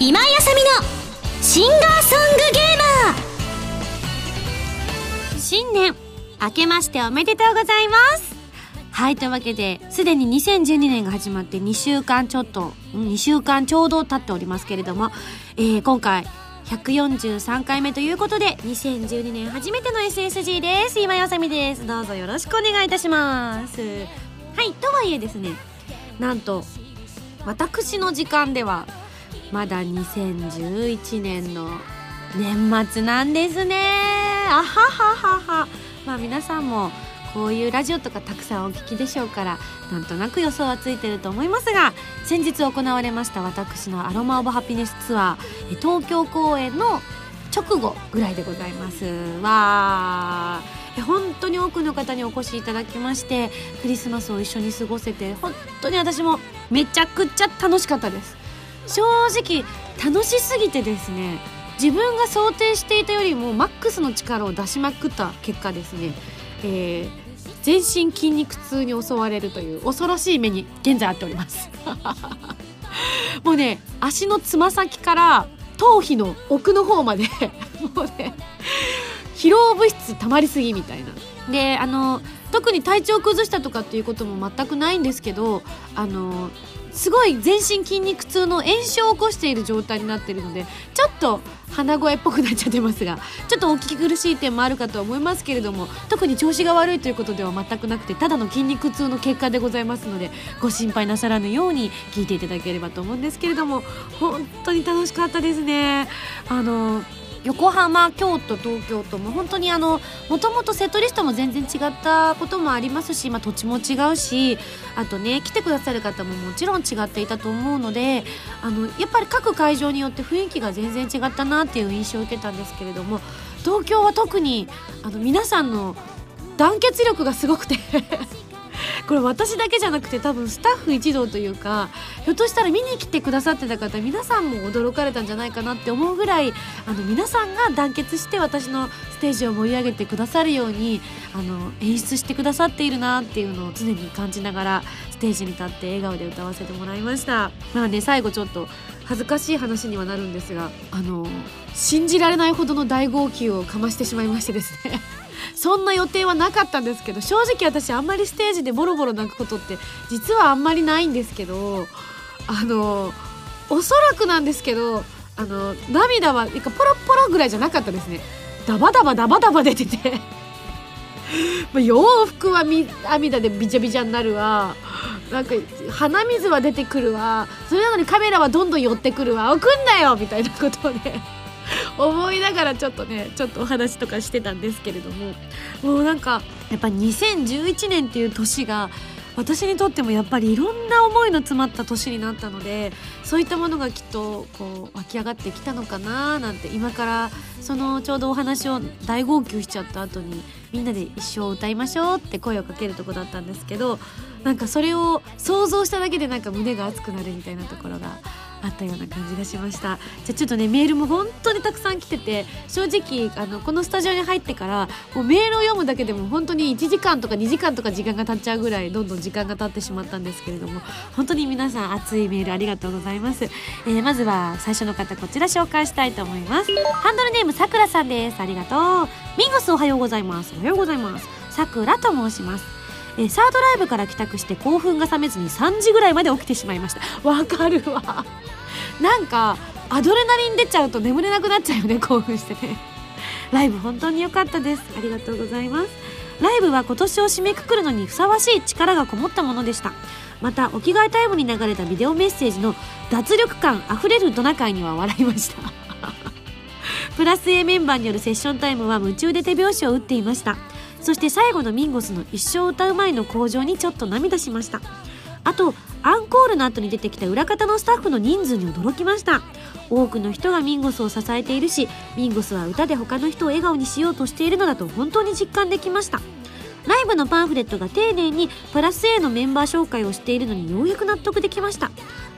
今井あさみのシンガーソングゲーマー。新年明けましておめでとうございます。はいというわけですでに2012年が始まって2週間ちょっと2週間ちょうど経っておりますけれども、えー、今回143回目ということで2012年初めての SSG です。今やさみです。どうぞよろしくお願いいたします。はいとはいえですねなんと私の時間ではまだ2011年の年末なんですね。あはははは。まあ皆さんもこういうラジオとかたくさんお聞きでしょうからなんとなく予想はついてると思いますが先日行われました私のアロマ・オブ・ハピネスツアー東京公演の直後ぐらいでございます。わー。本当に多くの方にお越しいただきましてクリスマスを一緒に過ごせて本当に私もめちゃくちゃ楽しかったです。正直楽しすぎてですね自分が想定していたよりもマックスの力を出しまくった結果ですね、えー、全身筋肉痛に襲われるという恐ろしい目に現在あっております。もうね足のつま先から頭皮の奥の方まで もうね疲労物質溜まりすぎみたいな。であの特に体調崩したとかっていうことも全くないんですけどあのすごい全身筋肉痛の炎症を起こしている状態になっているのでちょっと鼻声っぽくなっちゃってますがちょっとお聞き苦しい点もあるかと思いますけれども特に調子が悪いということでは全くなくてただの筋肉痛の結果でございますのでご心配なさらぬように聞いていただければと思うんですけれども本当に楽しかったですね。あの横浜京都東京とも本当にあのもともとセットリストも全然違ったこともありますし、まあ、土地も違うしあとね来てくださる方ももちろん違っていたと思うのであのやっぱり各会場によって雰囲気が全然違ったなっていう印象を受けたんですけれども東京は特にあの皆さんの団結力がすごくて。これ私だけじゃなくて多分スタッフ一同というかひょっとしたら見に来てくださってた方皆さんも驚かれたんじゃないかなって思うぐらいあの皆さんが団結して私のステージを盛り上げてくださるようにあの演出してくださっているなっていうのを常に感じながらステージに立って笑顔で歌わせてもらいました。まあね最後ちょっと恥ずかしい話にはなるんですがあの信じられないほどの大号泣をかましてしまいましてですね。そんな予定はなかったんですけど正直私あんまりステージでボロボロ泣くことって実はあんまりないんですけどあのおそらくなんですけどあの涙はなんかポロポロぐらいじゃなかったですね。ダバダバダバダバ出てて。洋服は涙でビチャビチャになるわ。なんか鼻水は出てくるわ。それなのにカメラはどんどん寄ってくるわ。送んなよみたいなことで。思いながらちょっとねちょっとお話とかしてたんですけれども。もうなんかやっぱ2011年っていう年が私にとってもやっぱりいろんな思いの詰まった年になったのでそういったものがきっとこう湧き上がってきたのかななんて今からそのちょうどお話を大号泣しちゃった後にみんなで一生歌いましょうって声をかけるとこだったんですけどなんかそれを想像しただけでなんか胸が熱くなるみたいなところがあったような感じがしました。じゃあちょっとねメールも本当にたくさん来てて正直あのこのスタジオに入ってからもうメールを読むだけでも本当に1時間とか2時間とか時間が経っちゃうぐらいどんどん時間が経ってしまったんですけれども本当に皆さん熱いメールありがとうございます、えー、まずは最初の方こちら紹介したいと思います。ハンドルネームさくらさんです。ありがとう。ミンゴスおはようございます。おはようございます。さくらと申します。え、サードライブから帰宅して興奮が冷めずに3時ぐらいまで起きてしまいました。わかるわ。なんかアドレナリン出ちゃうと眠れなくなっちゃうよね 興奮して。ねライブ本当に良かったです。ありがとうございます。ライブは今年を締めくくるのにふさわしい力がこもったものでした。またお着替えタイムに流れたビデオメッセージの脱力感あふれるトナカイには笑いました。プラス A メンバーによるセッションタイムは夢中で手拍子を打っていました。そして最後のミンゴスの一生歌う前の向上にちょっと涙しました。あとアンコールの後に出てきた裏方のスタッフの人数に驚きました。多くの人がミンゴスを支えているしミンゴスは歌で他の人を笑顔にしようとしているのだと本当に実感できました。ライブのパンフレットが丁寧にプラス A のメンバー紹介をしているのにようやく納得できました。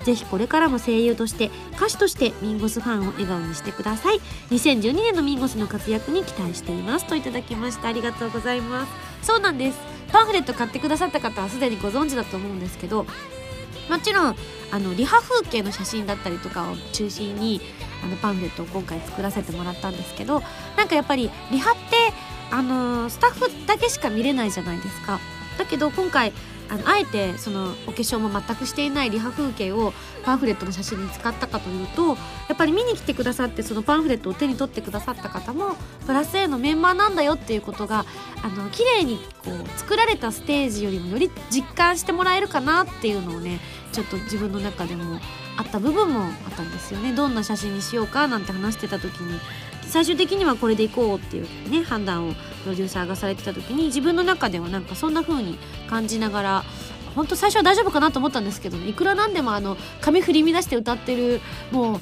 ぜひこれからも声優として歌手としてミンゴスファンを笑顔にしてください。2012年のミンゴスの活躍に期待しています。といただきました。ありがとうございます。そうなんです。パンフレット買ってくださった方はすでにご存知だと思うんですけどもちろんあのリハ風景の写真だったりとかを中心にあのパンフレットを今回作らせてもらったんですけどなんかやっぱりリハってあのスタッフだけしか見れないじゃないですか。だけど今回あのあえてそのお化粧も全くしていないリハ風景をパンフレットの写真に使ったかというとやっぱり見に来てくださってそのパンフレットを手に取ってくださった方もプラス A のメンバーなんだよっていうことがあの綺麗にこう作られたステージよりもより実感してもらえるかなっていうのをねちょっと自分の中でもあった部分もあったんですよね。どんな写真にしようかなんて話してた時に最終的にはこれでいこうっていうね判断をプロデューサーがされてた時に自分の中ではなんかそんな風に感じながら本当最初は大丈夫かなと思ったんですけど、ね、いくらなんでもあの髪振り乱して歌ってるもう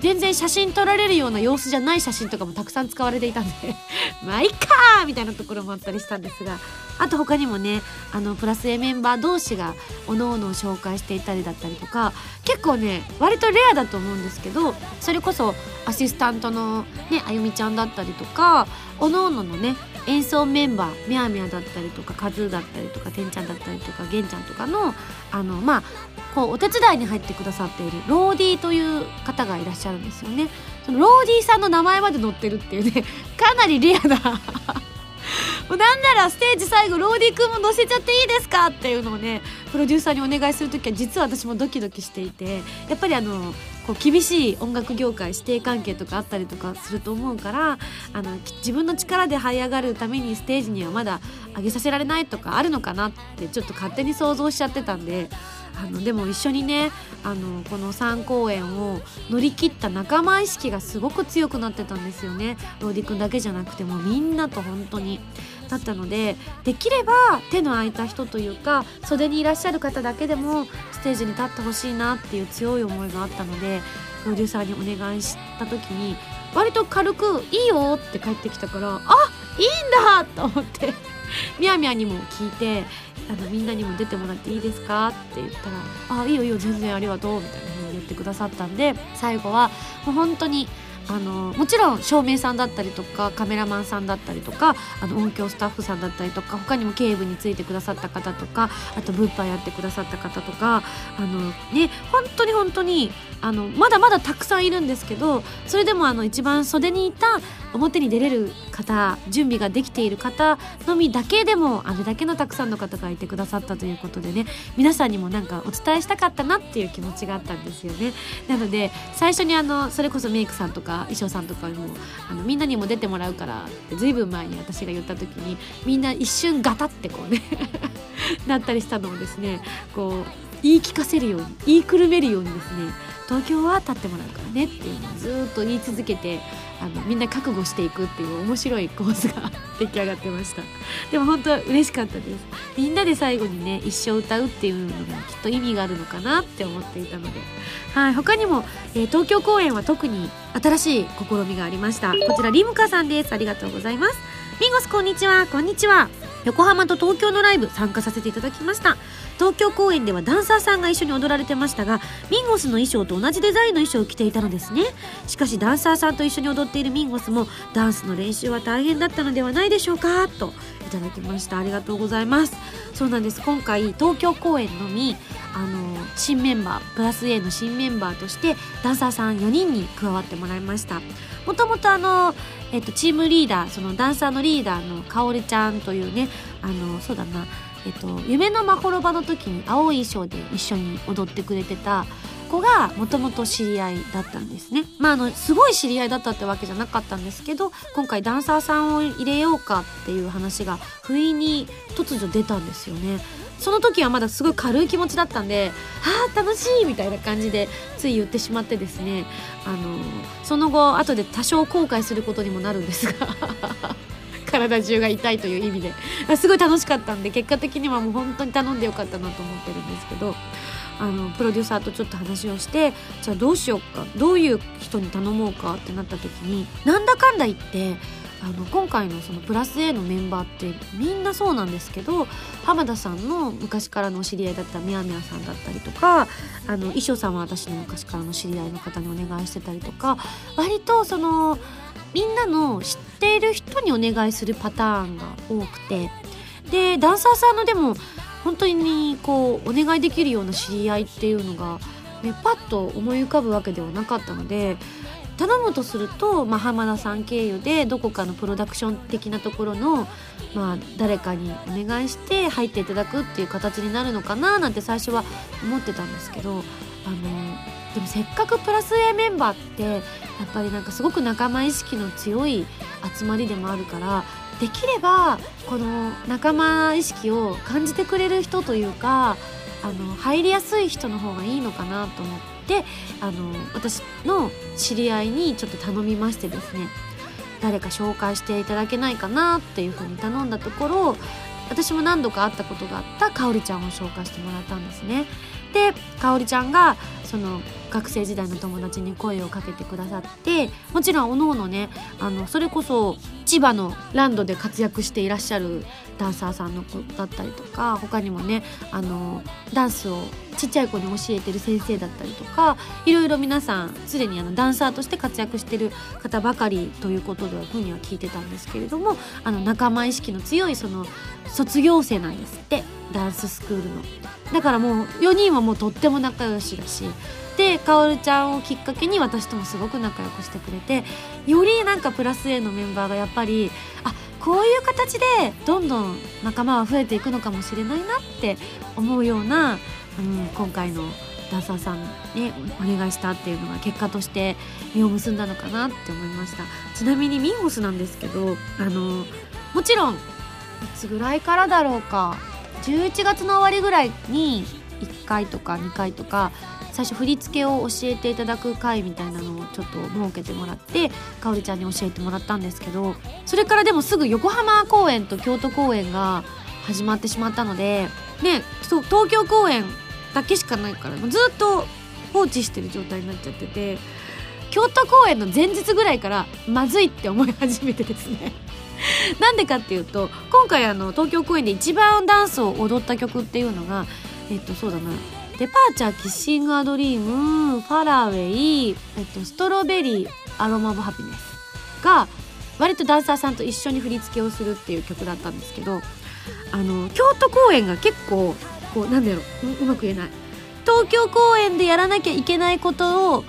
全然写真撮られるような様子じゃない写真とかもたくさん使われていたんで まあいっかーみたいなところもあったりしたんですがあと他にもねあのプラス A メンバー同士がおのおのを紹介していたりだったりとか結構ね割とレアだと思うんですけどそれこそアシスタントのねあゆみちゃんだったりとかおのおののね演奏メンバーみやみやだったりとかカズーだったりとかてんちゃんだったりとかげんちゃんとかのあのまあこうお手伝いに入ってくださっているローディーという方がいらっしゃるんですよね。そのローディーさんの名前まで載ってるっていうね かなりレアななんならステージ最後ローディ君も乗せちゃっていいですかっていうのをねプロデューサーにお願いする時は実は私もドキドキしていてやっぱりあのこう厳しい音楽業界指定関係とかあったりとかすると思うからあの自分の力で這い上がるためにステージにはまだ上げさせられないとかあるのかなってちょっと勝手に想像しちゃってたんであのでも一緒にねあのこの3公演を乗り切った仲間意識がすごく強くなってたんですよねローディ君だけじゃなくてもみんなと本当にだったのでできれば手の空いた人というか袖にいらっしゃる方だけでもステージに立ってほしいなっていう強い思いがあったのでプロデューサーにお願いした時に割と軽く「いいよ」って帰ってきたから「あいいんだ!」と思ってみやみやにも聞いてあのみんなにも出てもらっていいですか?」って言ったら「あいいよいいよ全然ありがとう」みたいな風に言ってくださったんで最後はもう本当にあのもちろん照明さんだったりとかカメラマンさんだったりとかあの音響スタッフさんだったりとか他にも警部についてくださった方とかあと物販やってくださった方とかあのね本当に本当にあのまだまだたくさんいるんですけどそれでもあの一番袖にいた表に出れる方準備ができている方のみだけでもあれだけのたくさんの方がいてくださったということでね皆さんにもなんかお伝えしたかったなっていう気持ちがあったんですよね。なので最初にあのそれこそメイクさんとか衣装さんとかにもあのみんなにも出てもらうからってずいぶん前に私が言った時にみんな一瞬ガタってこうね なったりしたのをですねこう言い聞かせるように言いくるめるようにですね東京は立ってもらうからねっていうのをずっと言い続けてあのみんな覚悟していくっていう面白い構図が出来上がってました。でも本当は嬉しかったです。みんなで最後にね一生歌うっていうのがきっと意味があるのかなって思っていたので。はい他にも、えー、東京公演は特に新しい試みがありました。こちらリムカさんです。ありがとうございます。ミンゴスこんにちは。こんにちは。横浜と東京のライブ参加させていただきました。東京公演ではダンサーさんが一緒に踊られてましたがミンゴスの衣装と同じデザインの衣装を着ていたのですね。しかしダンサーさんと一緒に踊っているミンゴスもダンスの練習は大変だったのではないでしょうかといただきました。ありがとうございます。そうなんです。今回東京公演のみあの新メンバープラス A の新メンバーとしてダンサーさん4人に加わってもらいました。もともとあの、えっと、チームリーダーそのダンサーのリーダーのかおりちゃんというねあのそうだな。えっと、夢のまほろばの時に青い衣装で一緒に踊ってくれてた子がもともと知り合いだったんですね。まあ、あの、すごい知り合いだったってわけじゃなかったんですけど、今回ダンサーさんを入れようかっていう話が不意に突如出たんですよね。その時はまだすごい軽い気持ちだったんで、はあ、楽しいみたいな感じでつい言ってしまってですね、あの、その後、後で多少後悔することにもなるんですが体中が痛いという意味で。すごい楽しかったんで結果的にはもう本当に頼んでよかったなと思ってるんですけどあのプロデューサーとちょっと話をしてじゃあどうしようかどういう人に頼もうかってなった時になんだかんだ言ってあの今回のそのプラス A のメンバーってみんなそうなんですけど浜田さんの昔からのお知り合いだったみやみやさんだったりとかあの衣装さんは私の昔からの知り合いの方にお願いしてたりとか割とそのみんなの知っている人にお願いするパターンが多くて。でダンサーさんのでも本当にこうお願いできるような知り合いっていうのが、ね、パッと思い浮かぶわけではなかったので頼むとすると、まあ、浜田さん経由でどこかのプロダクション的なところの、まあ、誰かにお願いして入っていただくっていう形になるのかななんて最初は思ってたんですけどあのでもせっかくプラス A メンバーってやっぱりなんかすごく仲間意識の強い集まりでもあるからできればこの仲間意識を感じてくれる人というかあの入りやすい人の方がいいのかなと思ってあの私の知り合いにちょっと頼みましてですね誰か紹介していただけないかなっていうふうに頼んだところ私も何度か会ったことがあったかおりちゃんを紹介してもらったんですね。でかおりちゃんがその学生時代の友達に声をかけてくださってもちろんおのおのねあのそれこそ千葉のランドで活躍していらっしゃるダンサーさんの子だったりとか他にもねあのダンスをちっちゃい子に教えてる先生だったりとかいろいろ皆さんすでにあのダンサーとして活躍してる方ばかりということではふうには聞いてたんですけれどもあの仲間意識の強いその卒業生なんですってダンススクールの。だからもう4人はもうとっても仲良しだしでかおるちゃんをきっかけに私ともすごく仲良くしてくれてよりなんかプラス A のメンバーがやっぱりあこういう形でどんどん仲間は増えていくのかもしれないなって思うような、うん、今回のダンサーさんにお願いしたっていうのが結果として実を結んだのかなって思いました。ちなみにミンホスなんですけどあのもちろんいつぐらいからだろうか。11月の終わりぐらいに1回とか2回とか最初振り付けを教えていただく回みたいなのをちょっと設けてもらってかおりちゃんに教えてもらったんですけどそれからでもすぐ横浜公演と京都公演が始まってしまったのでねそう東京公演だけしかないからずっと放置してる状態になっちゃってて京都公演の前日ぐらいからまずいって思い始めてですね。なんでかっていうと今回あの東京公演で一番ダンスを踊った曲っていうのがえっとそうだな。 Departure Kissing a Dream Faraway、えっと、 Strawberry Aroma of Happiness が割とダンサーさんと一緒に振り付けをするっていう曲だったんですけどあの京都公演が結構こうなんだろううまく言えない。東京公演でやらなきゃいけないことを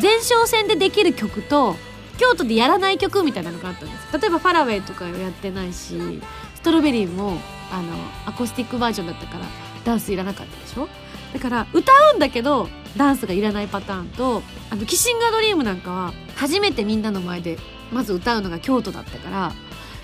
前哨戦でできる曲と京都でやらない曲みたいなのがあったんです。例えばファラウェイとかやってないしストロベリーもあのアコースティックバージョンだったからダンスいらなかったでしょ？だから歌うんだけどダンスがいらないパターンとあのキシングアドリームなんかは初めてみんなの前でまず歌うのが京都だったから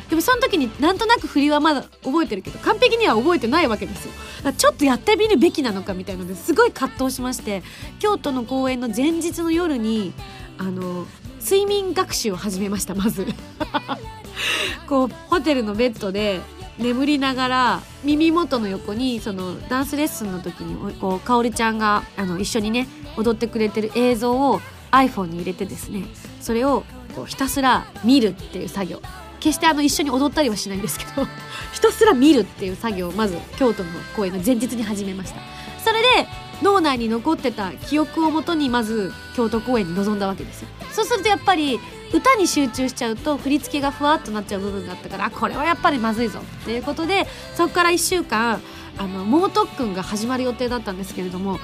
でもその時になんとなく振りはまだ覚えてるけど完璧には覚えてないわけですよ。ちょっとやってみるべきなのかみたいなのですごい葛藤しまして京都の公演の前日の夜にあの睡眠学習を始めましたまず。こうホテルのベッドで眠りながら耳元の横にそのダンスレッスンの時にこうかおりちゃんがあの一緒にね踊ってくれてる映像を iPhone に入れてですねそれをこうひたすら見るっていう作業。決してあの一緒に踊ったりはしないんですけど ひたすら見るっていう作業をまず京都の公演の前日に始めました。それで脳内に残ってた記憶をもとにまず京都公演に臨んだわけですよ。そうするとやっぱり歌に集中しちゃうと振り付けがふわっとなっちゃう部分があったからこれはやっぱりまずいぞ。っていうことでそこから1週間あの猛特訓が始まる予定だったんですけれども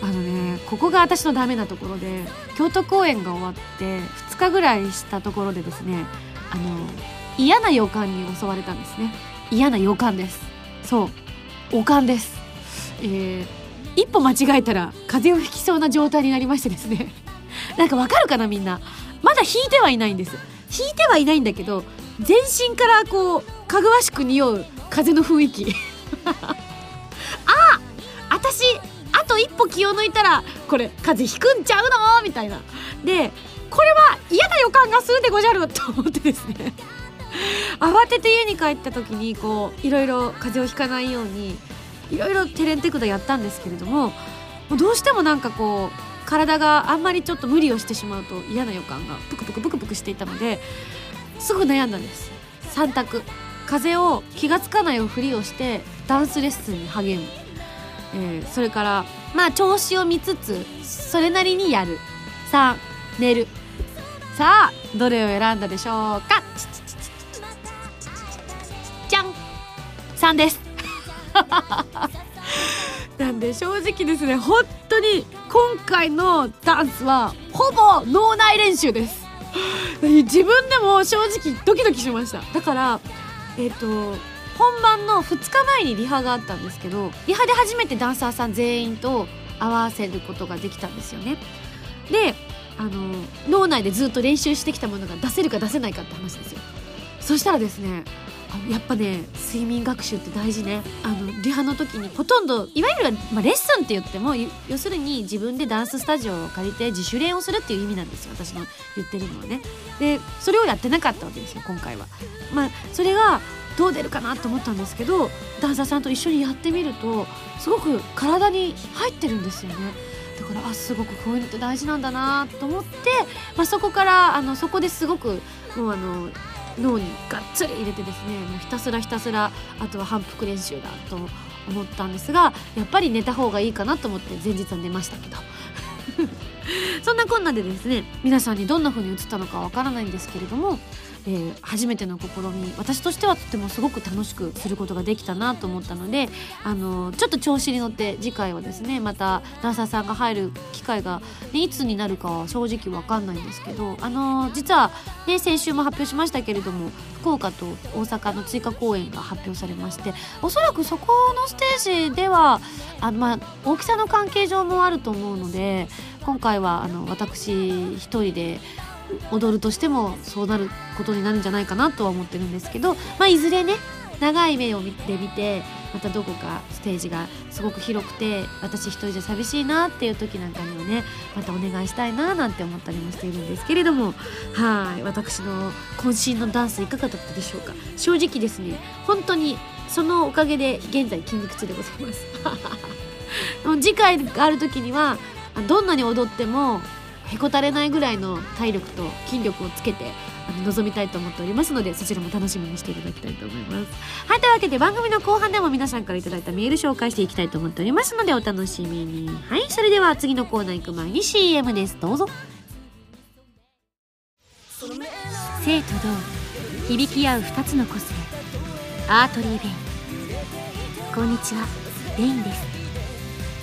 あのねここが私のダメなところで京都公演が終わって2日ぐらいしたところでですねあの嫌な予感に襲われたんですね。嫌な予感です。そう。おかんです。えー、一歩間違えたら風邪をひきそうな状態になりましてですね。なんかわかるかなみんな。まだ引いてはいないんです。引いてはいないんだけど全身からこうかぐわしく匂う風の雰囲気。あ私あと一歩気を抜いたらこれ風邪ひくんちゃうの？みたいな。でこれは嫌な予感がするでごじゃると思ってですね。慌てて家に帰った時にこういろいろ風邪をひかないようにいろいろテレンテクダやったんですけれどもどうしてもなんかこう体があんまりちょっと無理をしてしまうと嫌な予感がプクプクプクプクしていたのですぐ悩んだんです。3択。風を気が付かないふりをしてダンスレッスンに励む、えー、それからまあ調子を見つつそれなりにやる。3寝る。さあどれを選んだでしょうか。じゃんんですなんで正直ですね本当に今回のダンスはほぼ脳内練習です。自分でも正直ドキドキしました。だからえっ、ー、と本番の2日前にリハがあったんですけどリハで初めてダンサーさん全員と合わせることができたんですよね。であの脳内でずっと練習してきたものが出せるか出せないかって話ですよ。そしたらですねやっぱね睡眠学習って大事ね。あのリハの時にほとんどいわゆる、まあ、レッスンって言っても要するに自分でダンススタジオを借りて自主練をするっていう意味なんですよ。私の言ってるのはね。でそれをやってなかったわけですよ今回は。まあそれがどう出るかなと思ったんですけどダンサーさんと一緒にやってみるとすごく体に入ってるんですよね。だからあすごくこういうのって大事なんだなと思って、まあ、そこからあのそこですごくもうあの脳にがっつり入れてですねもうひたすらひたすらあとは反復練習だと思ったんですがやっぱり寝た方がいいかなと思って前日は寝ましたけど。そんなこんなでですね皆さんにどんな風に映ったのかわからないんですけれどもえー、初めての試み私としてはとてもすごく楽しくすることができたなと思ったのであのちょっと調子に乗って次回はですねまたダンサーさんが入る機会が、ね、いつになるかは正直わかんないんですけどあの実は、ね、先週も発表しましたけれども福岡と大阪の追加公演が発表されましておそらくそこのステージではあ、まあ、大きさの関係上もあると思うので今回はあの私一人で踊るとしてもそうなることになるんじゃないかなとは思ってるんですけど、まあ、いずれね長い目を見てみてまたどこかステージがすごく広くて私一人じゃ寂しいなっていう時なんかにはねまたお願いしたいななんて思ったりもしているんですけれどもはい私の渾身のダンスいかがだったでしょうか？正直ですね本当にそのおかげで現在筋肉痛でございます。次回がある時にはどんなに踊ってもへこたれないぐらいの体力と筋力をつけてあの臨みたいと思っておりますのでそちらも楽しみにしていただきたいと思います。はいというわけで番組の後半でも皆さんから頂いたメール紹介していきたいと思っておりますのでお楽しみに。はいそれでは次のコーナー行く前に CM です。どうぞ。静と動響き合う2つの個性。 Artery Vein。こんにちは。 Artery Vein です。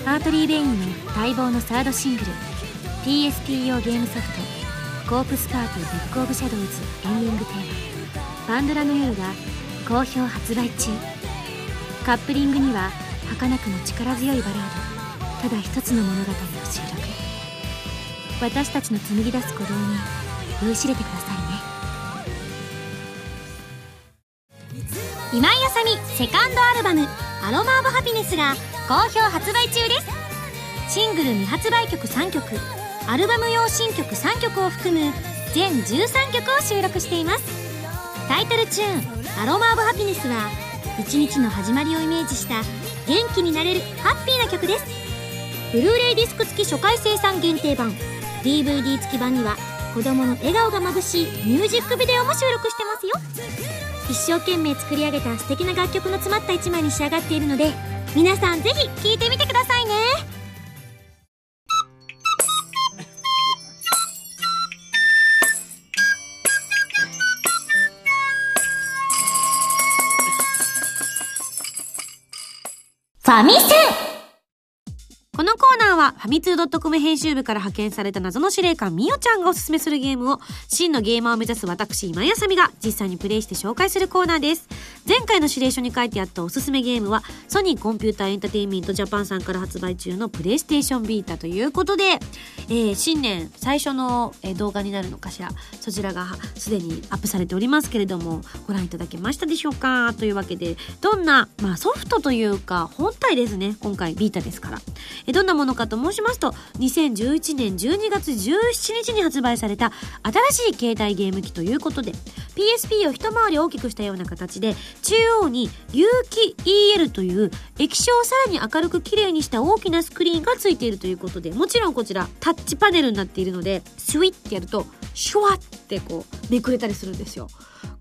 Artery Vein の待望のサードシングル。PSP 用ゲームソフト「Corpse Party Book of Shadows」エンディングテーマ「パンドラの夜」が好評発売中。カップリングには儚くも力強いバラード。ただ一つの物語を収録。私たちの紡ぎ出す鼓動に酔いしれてくださいね。今井あさみセカンドアルバム「アロマ・オブ・ハピネス」が好評発売中です。シングル未発売曲3曲。アルバム用新曲3曲を含む全13曲を収録しています。タイトルチューン「アロマ・オブ・ハピネス」は一日の始まりをイメージした元気になれるハッピーな曲です。ブルーレイディスク付き初回生産限定版 DVD 付き版には子供の笑顔がまぶしいミュージックビデオも収録してますよ。一生懸命作り上げた素敵な楽曲の詰まった一枚に仕上がっているので皆さんぜひ聴いてみてくださいね。ファミセンこのコーナーはファミツー .com 編集部から派遣された謎の司令官みおちゃんがおすすめするゲームを真のゲーマーを目指す私今井あさみが実際にプレイして紹介するコーナーです。前回の指令書に書いてあったおすすめゲームはソニーコンピューターエンターテインメントジャパンさんから発売中のプレイステーションビータということで、えー、新年最初の、動画になるのかしら。そちらがすでにアップされておりますけれどもご覧いただけましたでしょうか？というわけでどんな、まあ、ソフトというか本体ですね。今回ビータですから。えどんなものかと申しますと2011年12月17日に発売された新しい携帯ゲーム機ということで PSP を一回り大きくしたような形で中央に有機 EL という液晶をさらに明るく綺麗にした大きなスクリーンがついているということでもちろんこちらタッチパネルになっているのでスイッてやるとシュワッてこうめくれたりするんですよ。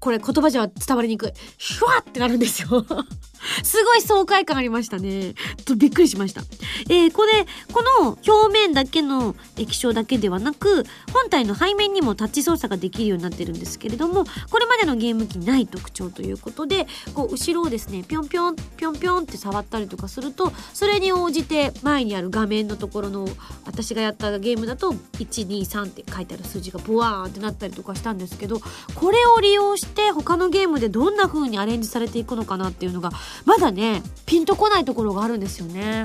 これ言葉じゃ伝わりにくい。シュワってなるんですよ。すごい爽快感ありましたね。とびっくりしました。えー、これこの表面だけの液晶だけではなく本体の背面にもタッチ操作ができるようになってるんですけれどもこれまでのゲーム機ない特徴ということでこう後ろをですねぴょんぴょんぴょんぴょんって触ったりとかするとそれに応じて前にある画面のところの私がやったゲームだと123って書いてある数字がブワーンってなったりとかしたんですけどこれを利用して他のゲームでどんな風にアレンジされていくのかなっていうのがまだねピンとこないところがあるんですよね。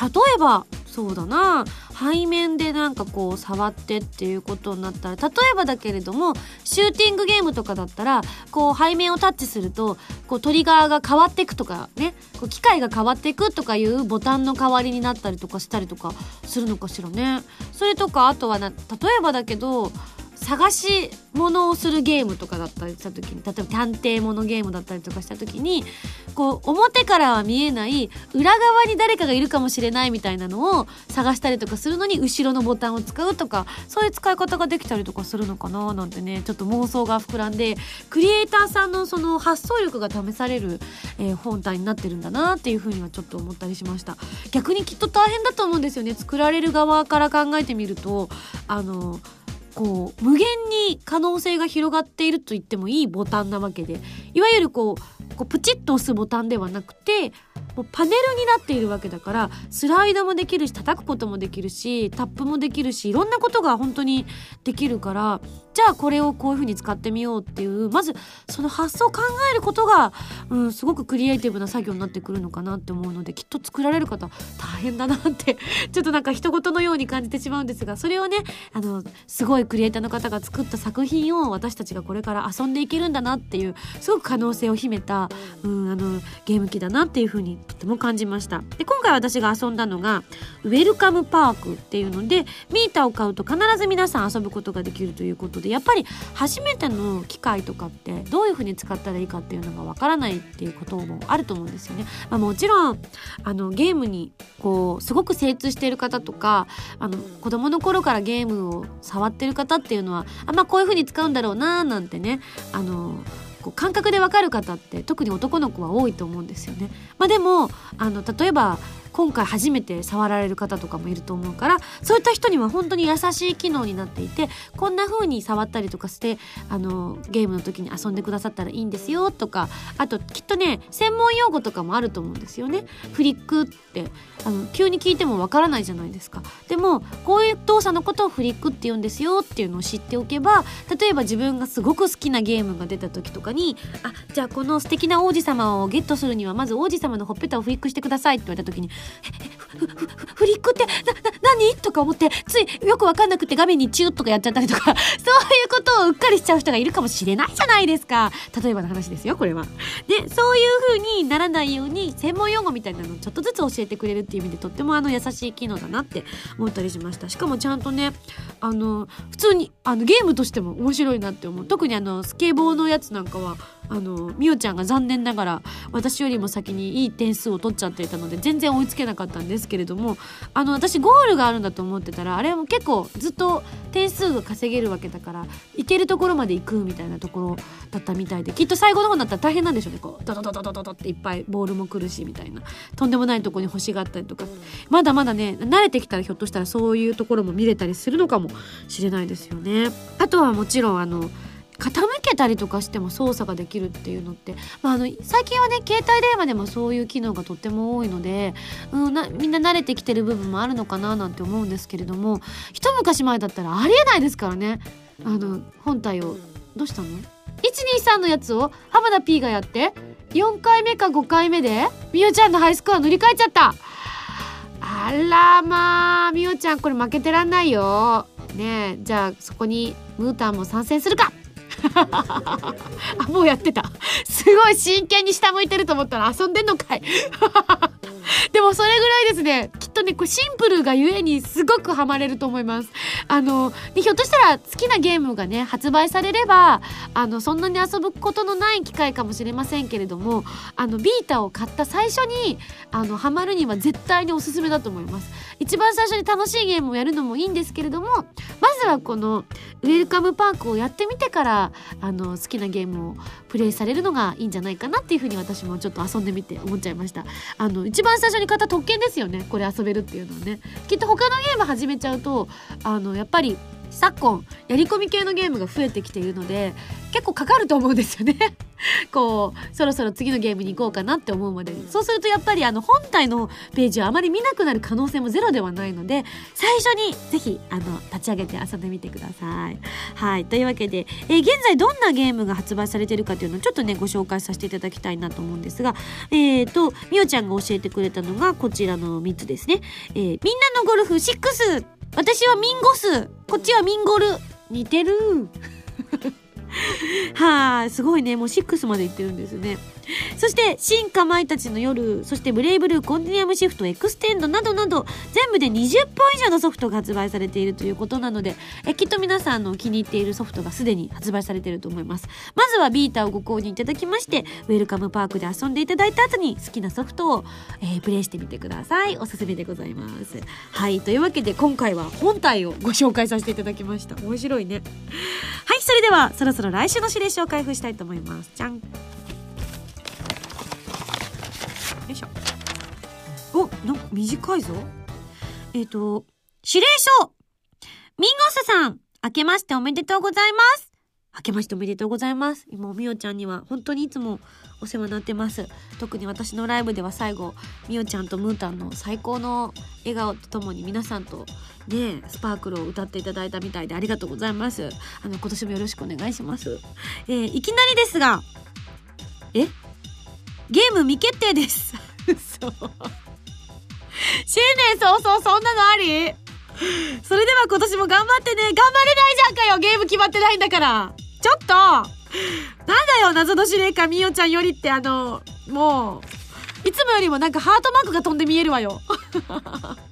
例えばそうだな背面でなんかこう触ってっていうことになったら例えばだけれどもシューティングゲームとかだったらこう背面をタッチするとこうトリガーが変わっていくとかねこう機械が変わっていくとかいうボタンの代わりになったりとかしたりとかするのかしらね。それとかあとはな例えばだけど探し物をするゲームとかだったりした時に例えば探偵物ゲームだったりとかした時にこう表からは見えない裏側に誰かがいるかもしれないみたいなのを探したりとかするのに後ろのボタンを使うとかそういう使い方ができたりとかするのかななんてねちょっと妄想が膨らんでクリエイターさんのその発想力が試される、えー、本体になってるんだなっていうふうにはちょっと思ったりしました。逆にきっと大変だと思うんですよね。作られる側から考えてみるとあのこう無限に可能性が広がっていると言ってもいいボタンなわけでいわゆるこうこうプチッと押すボタンではなくてもうパネルになっているわけだからスライドもできるし叩くこともできるしタップもできるしいろんなことが本当にできるからじゃあこれをこういう風に使ってみようっていうまずその発想を考えることが、うん、すごくクリエイティブな作業になってくるのかなって思うのできっと作られる方大変だなって ちょっとなんか人事のように感じてしまうんですがそれをねあのすごいクリエイターの方が作った作品を私たちがこれから遊んでいけるんだなっていうすごく可能性を秘めた、うん、あのゲーム機だなっていう風にとても感じました。で今回私が遊んだのがウェルカムパークっていうのでミーターを買うと必ず皆さん遊ぶことができるということでやっぱり初めての機械とかってどういう風に使ったらいいかっていうのがわからないっていうこともあると思うんですよね、まあ、もちろんあのゲームにこうすごく精通している方とかあの子供の頃からゲームを触ってる方っていうのはあまあこういう風に使うんだろうなーなんてねあのこう感覚でわかる方って特に男の子は多いと思うんですよね。まあ、でもあの例えば今回初めて触られる方とかもいると思うからそういった人には本当に優しい機能になっていてこんな風に触ったりとかしてあのゲームの時に遊んでくださったらいいんですよとかあときっとね専門用語とかもあると思うんですよね。フリックってあの急に聞いてもわからないじゃないですか。でもこういう動作のことをフリックって言うんですよっていうのを知っておけば例えば自分がすごく好きなゲームが出た時とかにあじゃあこの素敵な王子様をゲットするにはまず王子様のほっぺたをフリックしてくださいって言われた時にフリックってな、な、何？とか思って、ついよくわかんなくて画面にチューとかやっちゃったりとか、そういうことをうっかりしちゃう人がいるかもしれないじゃないですか。例えばの話ですよ、これは。で、そういう風にならないように、専門用語みたいなのをちょっとずつ教えてくれるっていう意味で、とってもあの優しい機能だなって思ったりしました。しかもちゃんとね、あの、普通に、あの、ゲームとしても面白いなって思う。特にあの、スケボーのやつなんかは、あのみおちゃんが残念ながら私よりも先にいい点数を取っちゃっていたので全然追いつけなかったんですけれどもあの私ゴールがあるんだと思ってたらあれも結構ずっと点数が稼げるわけだから行けるところまで行くみたいなところだったみたいできっと最後の方になったら大変なんでしょうね。こうドドドドドドっていっぱいボールも来るしみたいな。とんでもないとこに星があったりとか。まだまだね慣れてきたらひょっとしたらそういうところも見れたりするのかもしれないですよね。あとはもちろんあの傾けたりとかしても操作ができるっていうのって、まあ、あの最近はね携帯電話でもそういう機能がとっても多いので、うん、なみんな慣れてきてる部分もあるのかななんて思うんですけれども一昔前だったらありえないですからね。あの本体をどうしたの ?123 のやつを浜田 P がやって4回目か5回目でみおちゃんのハイスコア塗り替えちゃった。あらまあみおちゃんこれ負けてらんないよ。ねえじゃあそこにムータンも参戦するか。あもうやってた。すごい真剣に下向いてると思ったら遊んでんのかい。でもそれぐらいですね。きっとねこれシンプルがゆえにすごくハマれると思います。あのひょっとしたら好きなゲームがね発売されればあのそんなに遊ぶことのない機会かもしれませんけれどもあのビータを買った最初にあのハマるには絶対におすすめだと思います。一番最初に楽しいゲームをやるのもいいんですけれどもまずはこのウェルカムパークをやってみてからあの好きなゲームをプレイされるのがいいんじゃないかなっていうふうに私もちょっと遊んでみて思っちゃいました。あの一番最初に買った特権ですよね。これ遊べべるっていうのはね。きっと他のゲーム始めちゃうとあのやっぱり昨今やり込み系のゲームが増えてきているので結構かかると思うんですよね こうそろそろ次のゲームに行こうかなって思うまでそうするとやっぱりあの本体のページをあまり見なくなる可能性もゼロではないので最初にぜひあの立ち上げて遊んでみてください。はいというわけで、えー、現在どんなゲームが発売されてるかというのをちょっとねご紹介させていただきたいなと思うんですがえっ、ー、とみおちゃんが教えてくれたのがこちらの3つですね。えー、みんなのゴルフ6私はミンゴスこっちはみんゴル似てる はい、すごいね。もう6まで行ってるんですね。そして、新かまいたちの夜、そして BLAZBLUE Continuum Shift Extend などなど、全部で20本以上のソフトが発売されているということなので、えきっと皆さんの気に入っているソフトがすでに発売されていると思います。まずはビータをご購入いただきまして、ウェルカムパークで遊んでいただいた後に好きなソフトを、えー、プレイしてみてください。おすすめでございます。はい、というわけで今回は本体をご紹介させていただきました。面白いね。はい、それではそろそろ来週の指令書を開封したいと思います。じゃん。おなんか短いぞ。えっ、ー、と指令書。ミンゴスさん明けましておめでとうございます。明けましておめでとうございます。今みおちゃんには本当にいつもお世話になってます。特に私のライブでは最後みおちゃんとムータンの最高の笑顔とともに皆さんとねスパークルを歌っていただいたみたいでありがとうございます。あの今年もよろしくお願いします。えー、いきなりですがえ？ゲーム未決定です。そう新年早々そんなのあり？それでは今年も頑張ってね。頑張れないじゃんかよ。ゲーム決まってないんだから。ちょっと。なんだよ謎の司令官みおちゃんよりってあのもういつもよりもなんかハートマークが飛んで見えるわよ。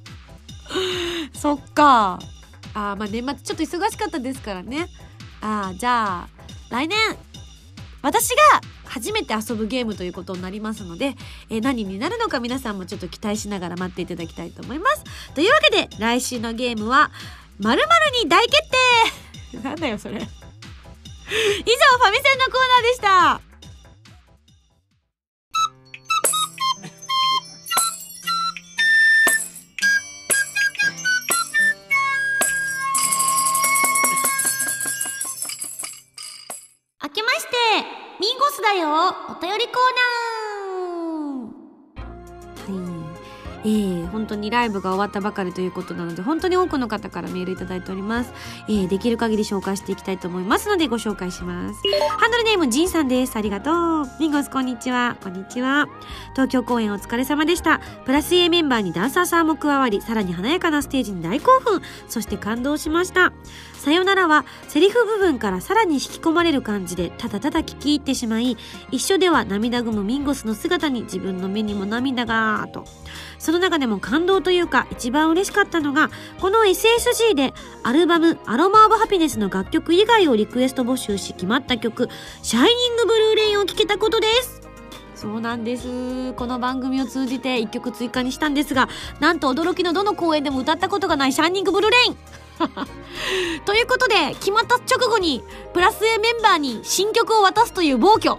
そっか。あまあ年末ちょっと忙しかったですからね。あじゃあ来年。私が初めて遊ぶゲームということになりますので、えー、何になるのか皆さんもちょっと期待しながら待っていただきたいと思います。というわけで、来週のゲームは、〇〇に大決定 なんだよ、それ。以上、ファミセンのコーナーでした。明けましてミンゴスだよ。お便りコーナー。えー、本当にライブが終わったばかりということなので本当に多くの方からメールいただいております、えー、できる限り紹介していきたいと思いますのでご紹介します。ハンドルネームジンさんです。ありがとう。ミンゴスこんにちは。こんにちは。東京公演お疲れ様でした。プラス A メンバーにダンサーさんも加わりさらに華やかなステージに大興奮。そして感動しました。さよならはセリフ部分からさらに引き込まれる感じでただただ聞き入ってしまい一緒では涙ぐむミンゴスの姿に自分の目にも涙がと。その中でも感動というか一番嬉しかったのがこの SSG でアルバム「アロマ・オブ・ハピネス」の楽曲以外をリクエスト募集し決まった曲「シャイニング・ブルーレイン」を聴けたことです。そうなんです。この番組を通じて1曲追加にしたんですがなんと驚きのどの公演でも歌ったことがない「シャイニング・ブルーレイン」ということで決まった直後にプラス A メンバーに新曲を渡すという暴挙。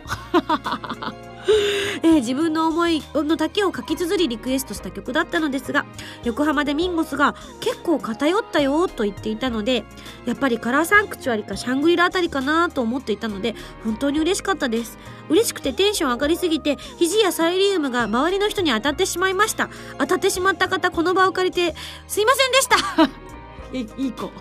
えー、自分の思いの丈を書き綴りリクエストした曲だったのですが横浜でミンゴスが結構偏ったよと言っていたのでやっぱりカラーサンクチュアリかシャングリラあたりかなと思っていたので本当に嬉しかったです。嬉しくてテンション上がりすぎて肘やサイリウムが周りの人に当たってしまいました。当たってしまった方この場を借りてすいませんでした。いい子。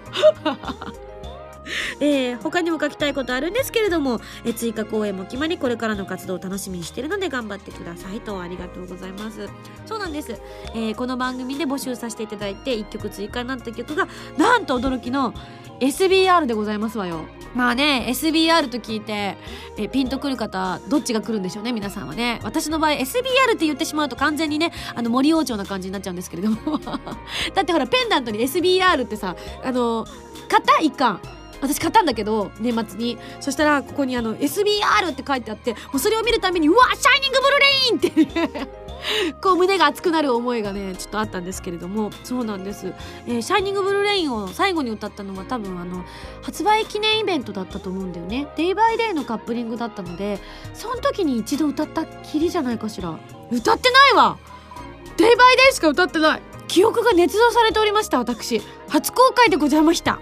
えー、他にも書きたいことあるんですけれども、えー、追加公演も決まりこれからの活動を楽しみにしてるので頑張ってくださいと。ありがとうございます。そうなんです、えー、この番組で募集させていただいて1曲追加になった曲がなんと驚きの SBR でございますわよ。まあね SBR と聞いてえピンとくる方どっちが来るんでしょうね皆さんはね。私の場合 SBR って言ってしまうと完全にねあの森王朝な感じになっちゃうんですけれども。だってほらペンダントに SBR ってさあの型一貫私買ったんだけど年末に。そしたらここにあの SBR って書いてあってもうそれを見るためにうわシャイニングブルーレインって こう胸が熱くなる思いがねちょっとあったんですけれども。そうなんです、えー、シャイニングブルーレインを最後に歌ったのは多分あの発売記念イベントだったと思うんだよね。デイバイデイのカップリングだったのでその時に一度歌ったきりじゃないかしら。歌ってないわ！デイバイデイしか歌ってない。記憶が捏造されておりました私。初公開でございました。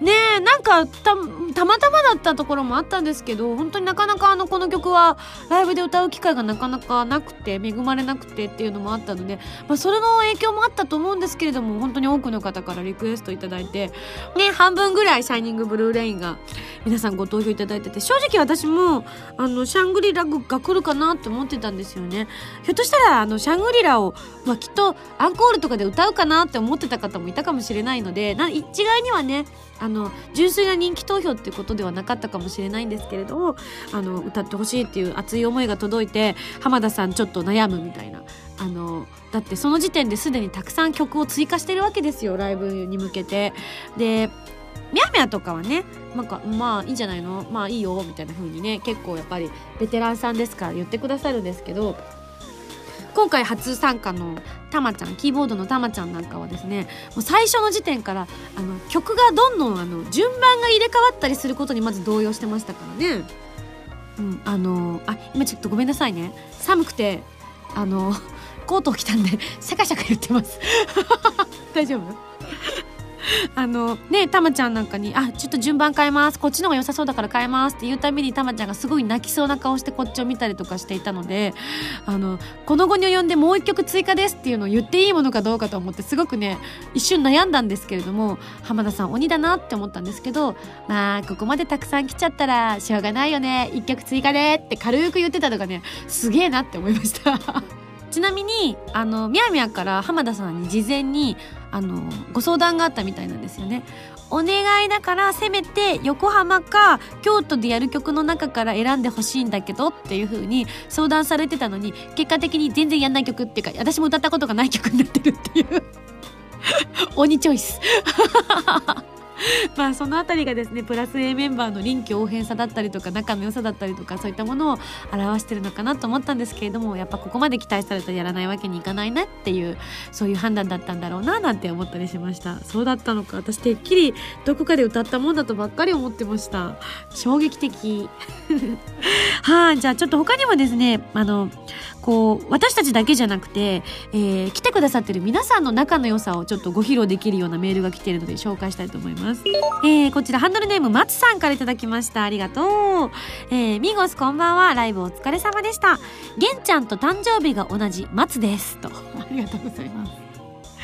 ねえなんかたたまたまだったところもあったんですけど本当になかなかあのこの曲はライブで歌う機会がなかなかなくて恵まれなくてっていうのもあったので、まあ、それの影響もあったと思うんですけれども本当に多くの方からリクエストいただいてね半分ぐらい「シャイニングブルーレイン」が皆さんご投票いただいてて正直私もあのシャングリラが来るかなって思ってたんですよね。ひょっとしたらあのシャングリラを、まあ、きっとアンコールとかで歌うかなって思ってた方もいたかもしれないのでな一概にはねあの純粋な人気投票っていうことではなかったかもしれないんですけれどもあの歌ってほしいっていう熱い思いが届いて浜田さんちょっと悩むみたいなあのだってその時点ですでにたくさん曲を追加してるわけですよライブに向けて。でミャミャとかはねなんかまあいいんじゃないの？まあいいよみたいな風にね結構やっぱりベテランさんですから言ってくださるんですけど今回初参加のたまちゃんキーボードのたまちゃんなんかはですねもう最初の時点からあの曲がどんどんあの順番が入れ替わったりすることにまず動揺してましたからね。うん、あのあ今ちょっとごめんなさいね。寒くてあのコートを着たんでシャカシャカ言ってます。大丈夫？あのねたまちゃんなんかに「あちょっと順番変えます。こっちの方が良さそうだから変えます」って言うたびにたまちゃんがすごい泣きそうな顔してこっちを見たりとかしていたのであのこの後に及んでもう一曲追加ですっていうのを言っていいものかどうかと思ってすごくね一瞬悩んだんですけれども浜田さん鬼だなって思ったんですけどまあここまでたくさん来ちゃったらしょうがないよね。一曲追加でって軽く言ってたのがねすげえなって思いました。ちなみにあのみやみやから浜田さんに事前にあのご相談があったみたいなんですよね。お願いだからせめて横浜か京都でやる曲の中から選んでほしいんだけどっていう風に相談されてたのに結果的に全然やんない曲っていうか私も歌ったことがない曲になってるっていう 鬼チョイス まあその辺りがですねプラス A メンバーの臨機応変さだったりとか仲の良さだったりとかそういったものを表してるのかなと思ったんですけれどもやっぱここまで期待されたらやらないわけにいかないなっていうそういう判断だったんだろうななんて思ったりしました。そうだったのか。私てっきりどこかで歌ったもんだとばっかり思ってました。衝撃的。はい、あ、じゃあちょっと他にもですねあのこう私たちだけじゃなくて、えー、来てくださってる皆さんの仲の良さをちょっとご披露できるようなメールが来ているので紹介したいと思います、えー、こちらハンドルネーム松さんから頂きました。ありがとう、えー、ミゴスこんばんは。ライブお疲れ様でした。玄ちゃんと誕生日が同じ松です。と。ありがとうございます。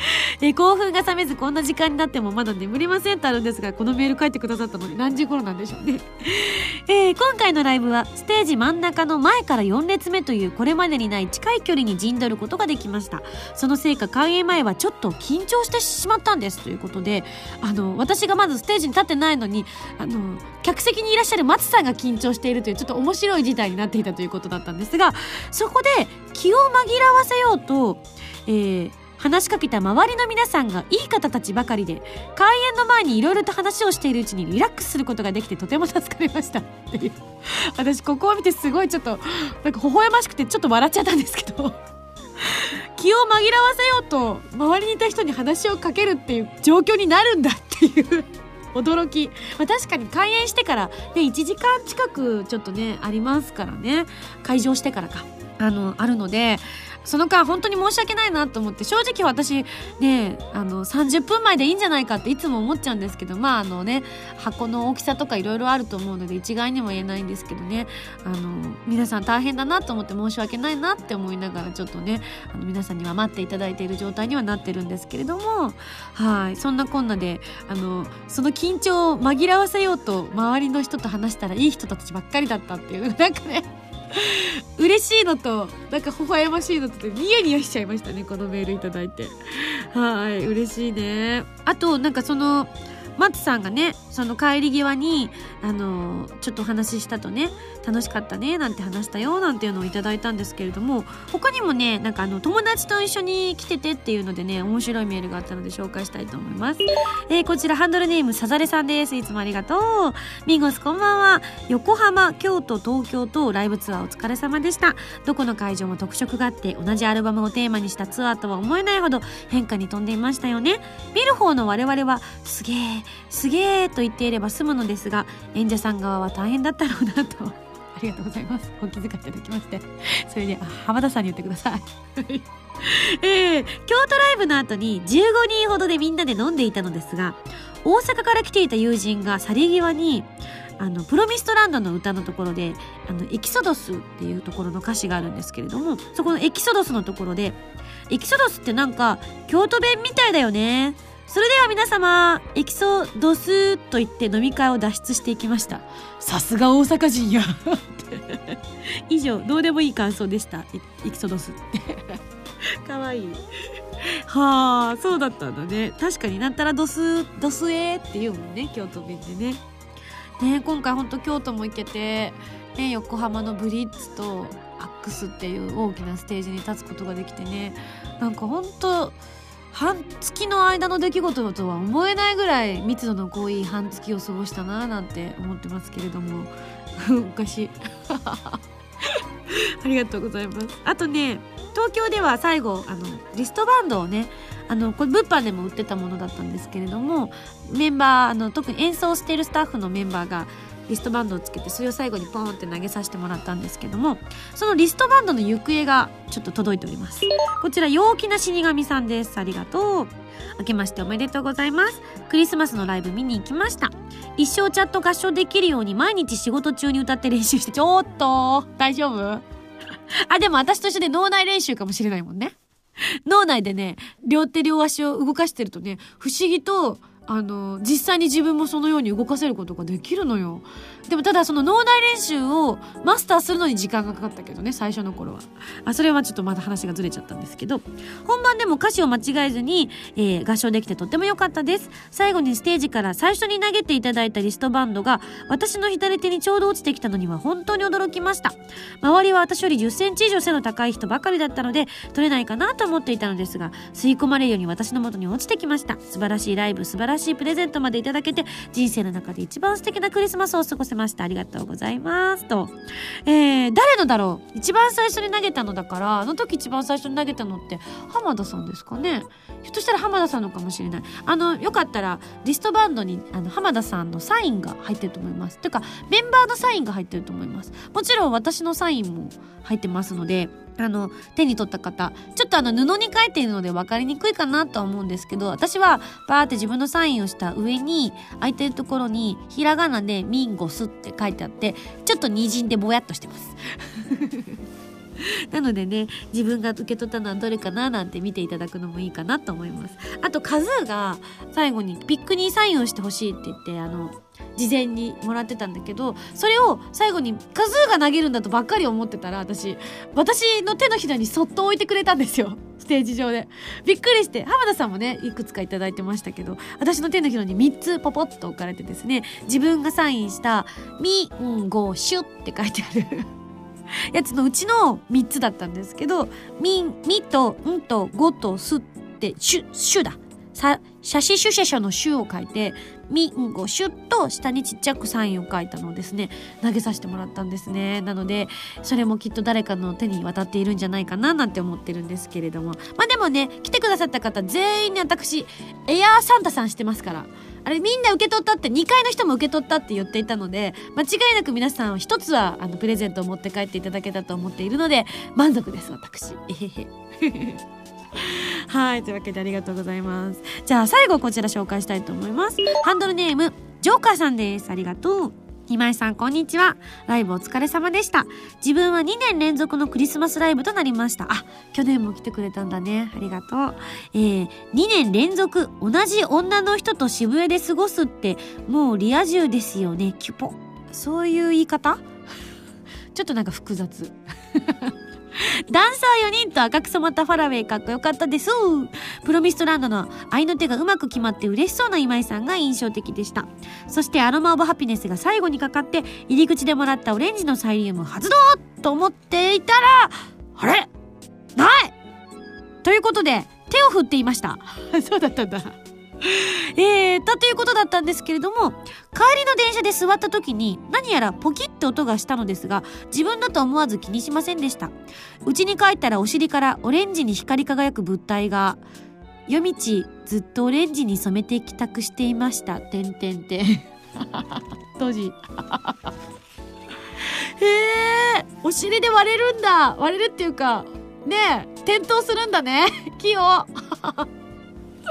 え興奮が冷めずこんな時間になってもまだ眠りませんとあるんですがこのメール書いてくださったのに何時頃なんでしょうね、えー、今回のライブはステージ真ん中の前から4列目というこれまでにない近い距離に陣取ることができました。そのせいか開演前はちょっと緊張してしまったんですということであの私がまずステージに立ってないのにあの客席にいらっしゃる松さんが緊張しているというちょっと面白い事態になっていたということだったんですがそこで気を紛らわせようと、えー話しかけた周りの皆さんがいい方たちばかりで開演の前にいろいろと話をしているうちにリラックスすることができてとても助かりました。っていう私ここを見てすごいちょっとなんか微笑ましくてちょっと笑っちゃったんですけど。気を紛らわせようと周りにいた人に話をかけるっていう状況になるんだっていう驚き、まあ、確かに開演してから、ね、1時間近くちょっとねありますからね。会場してからか。あのあるのでその間本当に申し訳ないなと思って正直私ねあの30分前でいいんじゃないかっていつも思っちゃうんですけどまああのね箱の大きさとかいろいろあると思うので一概にも言えないんですけどね。あの皆さん大変だなと思って申し訳ないなって思いながらちょっとねあの皆さんには待っていただいている状態にはなってるんですけれどもはいそんなこんなであのその緊張を紛らわせようと周りの人と話したらいい人たちばっかりだったっていうなんかね 嬉しいのとなんか微笑ましいのとニヤニヤしちゃいましたねこのメールいただいて。はい嬉しいね。あとなんかその松さんがねその帰り際にあのちょっとお話ししたとね楽しかったねなんて話したよなんていうのをいただいたんですけれども他にもねなんかあの友達と一緒に来ててっていうのでね面白いメールがあったので紹介したいと思います、えー、こちらハンドルネームさざれさんです。いつもありがとう。ミンゴスこんばんは。横浜京都東京とライブツアーお疲れ様でした。どこの会場も特色があって同じアルバムをテーマにしたツアーとは思えないほど変化に富んでいましたよね。見る方の我々はすげえすげえと言っていれば済むのですが演者さん側は大変だったろうなと。ありがとうございます。お気遣いいただきまして。それで浜田さんに言ってください。えー、京都ライブの後に15人ほどでみんなで飲んでいたのですが大阪から来ていた友人が去り際にあのプロミストランドの歌のところであのエキソドスっていうところの歌詞があるんですけれどもそこのエキソドスのところでエキソドスってなんか京都弁みたいだよね。それでは皆様エキソドスと言って飲み会を脱出していきました。さすが大阪人や。以上どうでもいい感想でした。エキソドス。っ てかわいい。はあそうだったんだね。確かになんたらドスドスエーって言うもんね京都弁でね。ね今回ほんと京都も行けて、ね、横浜のブリッツとアックスっていう大きなステージに立つことができてね。なんかほんと半月の間の出来事とは思えないぐらい密度の濃い半月を過ごしたななんて思ってますけれども。おかしい。ありがとうございます。あとね東京では最後あのリストバンドをねあのこれ物販でも売ってたものだったんですけれどもメンバーあの特に演奏しているスタッフのメンバーがリストバンドをつけてそれを最後にポーンって投げさせてもらったんですけどもそのリストバンドの行方がちょっと届いております。こちら陽気な死神さんです。ありがとう。明けましておめでとうございます。クリスマスのライブ見に行きました。一生チャット合唱できるように毎日仕事中に歌って練習してちょっと大丈夫？あでも私と一緒で脳内練習かもしれないもんね。脳内でね両手両足を動かしてるとね不思議とあの実際に自分もそのように動かせることができるのよ。でもただその脳内練習をマスターするのに時間がかかったけどね最初の頃は。あそれはちょっとまだ話がずれちゃったんですけど。本番でも歌詞を間違えずに、えー、合唱できてとっても良かったです。最後にステージから最初に投げていただいたリストバンドが私の左手にちょうど落ちてきたのには本当に驚きました。周りは私より1 0センチ以上背の高い人ばかりだったので取れないかなと思っていたのですが吸い込まれるように私の元に落ちてきました。素晴らしいライブ素晴らしいプレゼントまでいただけて人生の中で一番素敵なクリスマスを過ごせました。ありがとうございます。と。えー、誰のだろう？一番最初に投げたのだから、あの時一番最初に投げたのって浜田さんですかね？ひょっとしたら浜田さんのかもしれない。あの、よかったらリストバンドにあの浜田さんのサインが入ってると思います。てか、メンバーのサインが入ってると思います。もちろん私のサインも入ってますので、あの、手に取った方、ちょっとあの布に書いているので分かりにくいかなとは思うんですけど、私はバーって自分のサインをした上に、空いてるところに、ひらがなでミンゴスって書いてあって、ちょっと滲んでぼやっとしてます。なのでね、自分が受け取ったのはどれかななんて見ていただくのもいいかなと思います。あと、カズーが最後にピックにサインをしてほしいって言って、あの、事前にもらってたんだけどそれを最後にカズーが投げるんだとばっかり思ってたら私私の手のひらにそっと置いてくれたんですよ。ステージ上で。びっくりして浜田さんもねいくつか頂いてましたけど私の手のひらに3つポポッと置かれてですね自分がサインした「みんごしゅ」って書いてある。やつのうちの3つだったんですけど「み」みと「ん」と「ご」と「す」って「しゅ」「しゅ」だ、写真主者者の集を書いて、みんごシュッと下にちっちゃくサインを書いたのをですね、投げさせてもらったんですね。なので、それもきっと誰かの手に渡っているんじゃないかななんて思ってるんですけれども。まあでもね、来てくださった方全員に私、エアーサンタさんしてますから。あれみんな受け取ったって2階の人も受け取ったって言っていたので間違いなく皆さん一つはあのプレゼントを持って帰っていただけたと思っているので満足です私えへへ はいというわけでありがとうございます。じゃあ最後こちら紹介したいと思います。ハンドルネームジョーカーさんです。ありがとう。今井さんこんにちは。ライブお疲れ様でした。自分は2年連続のクリスマスライブとなりました。あ去年も来てくれたんだね。ありがとう。えー、2年連続同じ女の人と渋谷で過ごすってもうリア充ですよね。キュポ。そういう言い方？ちょっとなんか複雑。ダンサー4人と赤く染まったファラウェイかっこよかったです。プロミストランドの愛の手がうまく決まって嬉しそうな今井さんが印象的でした。そしてアロマオブハピネスが最後にかかって入り口でもらったオレンジのサイリウム発動と思っていたら、あれ？ないということで手を振っていました。そうだったんだ。えー、だということだったんですけれども、帰りの電車で座った時に何やらポキッと音がしたのですが、自分だと思わず気にしませんでした。家に帰ったらお尻からオレンジに光り輝く物体が、夜道ずっとオレンジに染めて帰宅していました。てんてんてん。当時。へえお尻で割れるんだ割れるっていうかねえ転倒するんだね器用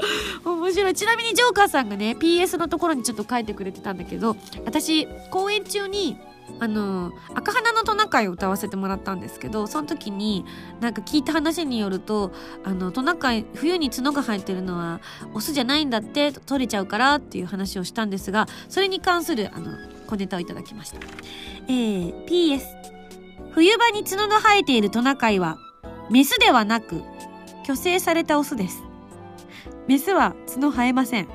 面白いちなみにジョーカーさんがね PS のところにちょっと書いてくれてたんだけど私公演中にあの赤花のトナカイを歌わせてもらったんですけどその時になんか聞いた話によるとあのトナカイ冬に角が生えてるのはオスじゃないんだって取れちゃうからっていう話をしたんですがそれに関するあの小ネタをいただきました。えー、PS 冬場に角の生えているトナカイはメスではなく虚勢されたオスです。メスは角生えません。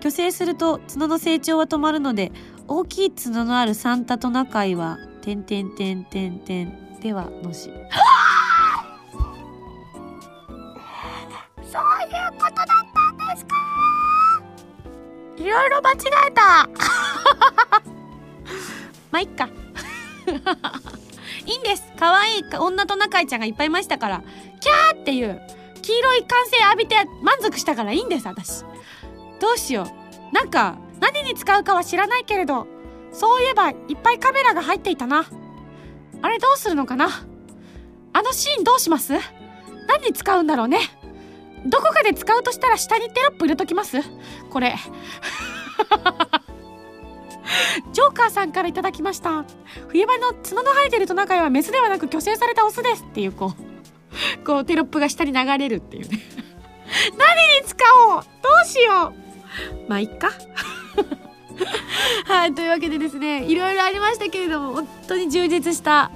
虚勢すると角の成長は止まるので大きい角のあるサンタトナカイは、てんてんてんてんてんではのし。そういうことだったんですか？いろいろ間違えた まあ、いっか。いいんです。可愛い女トナカイちゃんがいっぱいいましたから。キャーっていう黄色い歓声浴びて満足したからいいんです、私。どうしよう。なんか、何に使うかは知らないけれど、そういえばいっぱいカメラが入っていたな。あれどうするのかなあのシーンどうします？何に使うんだろうね。どこかで使うとしたら下にテロップ入れときます？これ。ジョーカーさんからいただきました。冬場の角の生えてるトナカイはメスではなく虚勢されたオスですっていうこう、こうテロップが下に流れるっていうね。何に使おうどうしようまあいっか。はい、というわけでですね、いろいろありましたけれども、本当に充実した